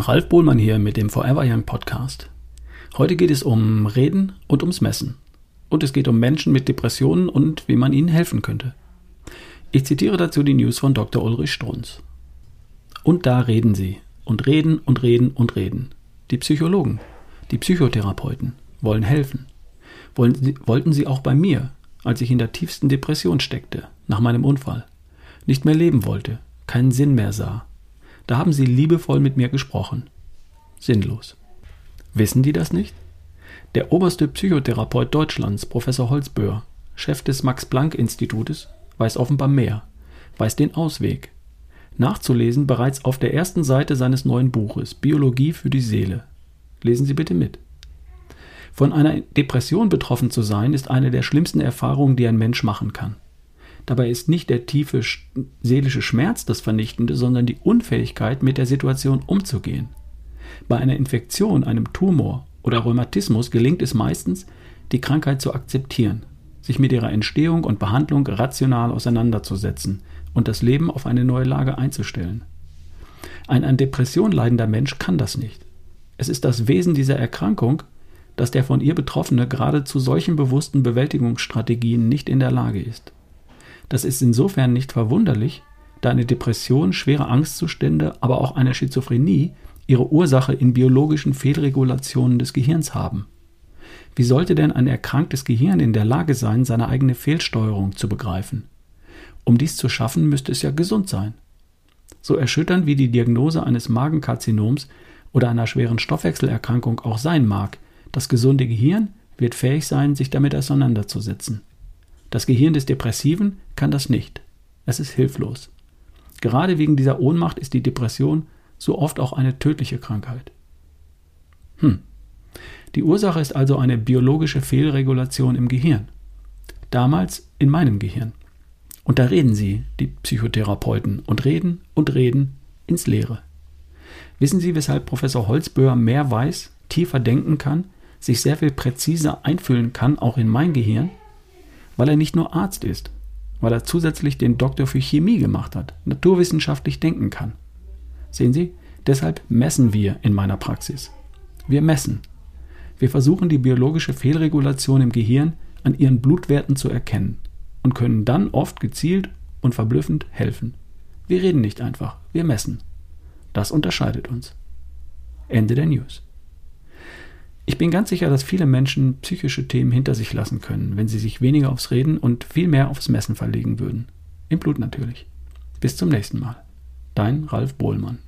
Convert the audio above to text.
Ralf Bohlmann hier mit dem Forever Young Podcast. Heute geht es um Reden und ums Messen. Und es geht um Menschen mit Depressionen und wie man ihnen helfen könnte. Ich zitiere dazu die News von Dr. Ulrich Strunz. Und da reden sie. Und reden und reden und reden. Die Psychologen, die Psychotherapeuten wollen helfen. Wollen wollten sie auch bei mir, als ich in der tiefsten Depression steckte, nach meinem Unfall. Nicht mehr leben wollte, keinen Sinn mehr sah, da haben sie liebevoll mit mir gesprochen. Sinnlos. Wissen die das nicht? Der oberste Psychotherapeut Deutschlands, Professor Holzböhr, Chef des Max-Planck-Institutes, weiß offenbar mehr, weiß den Ausweg. Nachzulesen bereits auf der ersten Seite seines neuen Buches Biologie für die Seele. Lesen Sie bitte mit. Von einer Depression betroffen zu sein, ist eine der schlimmsten Erfahrungen, die ein Mensch machen kann. Dabei ist nicht der tiefe seelische Schmerz das Vernichtende, sondern die Unfähigkeit, mit der Situation umzugehen. Bei einer Infektion, einem Tumor oder Rheumatismus gelingt es meistens, die Krankheit zu akzeptieren, sich mit ihrer Entstehung und Behandlung rational auseinanderzusetzen und das Leben auf eine neue Lage einzustellen. Ein an Depression leidender Mensch kann das nicht. Es ist das Wesen dieser Erkrankung, dass der von ihr Betroffene gerade zu solchen bewussten Bewältigungsstrategien nicht in der Lage ist. Das ist insofern nicht verwunderlich, da eine Depression, schwere Angstzustände, aber auch eine Schizophrenie ihre Ursache in biologischen Fehlregulationen des Gehirns haben. Wie sollte denn ein erkranktes Gehirn in der Lage sein, seine eigene Fehlsteuerung zu begreifen? Um dies zu schaffen, müsste es ja gesund sein. So erschütternd wie die Diagnose eines Magenkarzinoms oder einer schweren Stoffwechselerkrankung auch sein mag, das gesunde Gehirn wird fähig sein, sich damit auseinanderzusetzen. Das Gehirn des Depressiven kann das nicht. Es ist hilflos. Gerade wegen dieser Ohnmacht ist die Depression so oft auch eine tödliche Krankheit. Hm. Die Ursache ist also eine biologische Fehlregulation im Gehirn. Damals in meinem Gehirn. Und da reden sie, die Psychotherapeuten, und reden und reden ins Leere. Wissen Sie, weshalb Professor Holzböhr mehr weiß, tiefer denken kann, sich sehr viel präziser einfühlen kann, auch in mein Gehirn? Weil er nicht nur Arzt ist, weil er zusätzlich den Doktor für Chemie gemacht hat, naturwissenschaftlich denken kann. Sehen Sie, deshalb messen wir in meiner Praxis. Wir messen. Wir versuchen die biologische Fehlregulation im Gehirn an ihren Blutwerten zu erkennen und können dann oft gezielt und verblüffend helfen. Wir reden nicht einfach, wir messen. Das unterscheidet uns. Ende der News. Ich bin ganz sicher, dass viele Menschen psychische Themen hinter sich lassen können, wenn sie sich weniger aufs Reden und viel mehr aufs Messen verlegen würden. Im Blut natürlich. Bis zum nächsten Mal. Dein Ralf Bohlmann.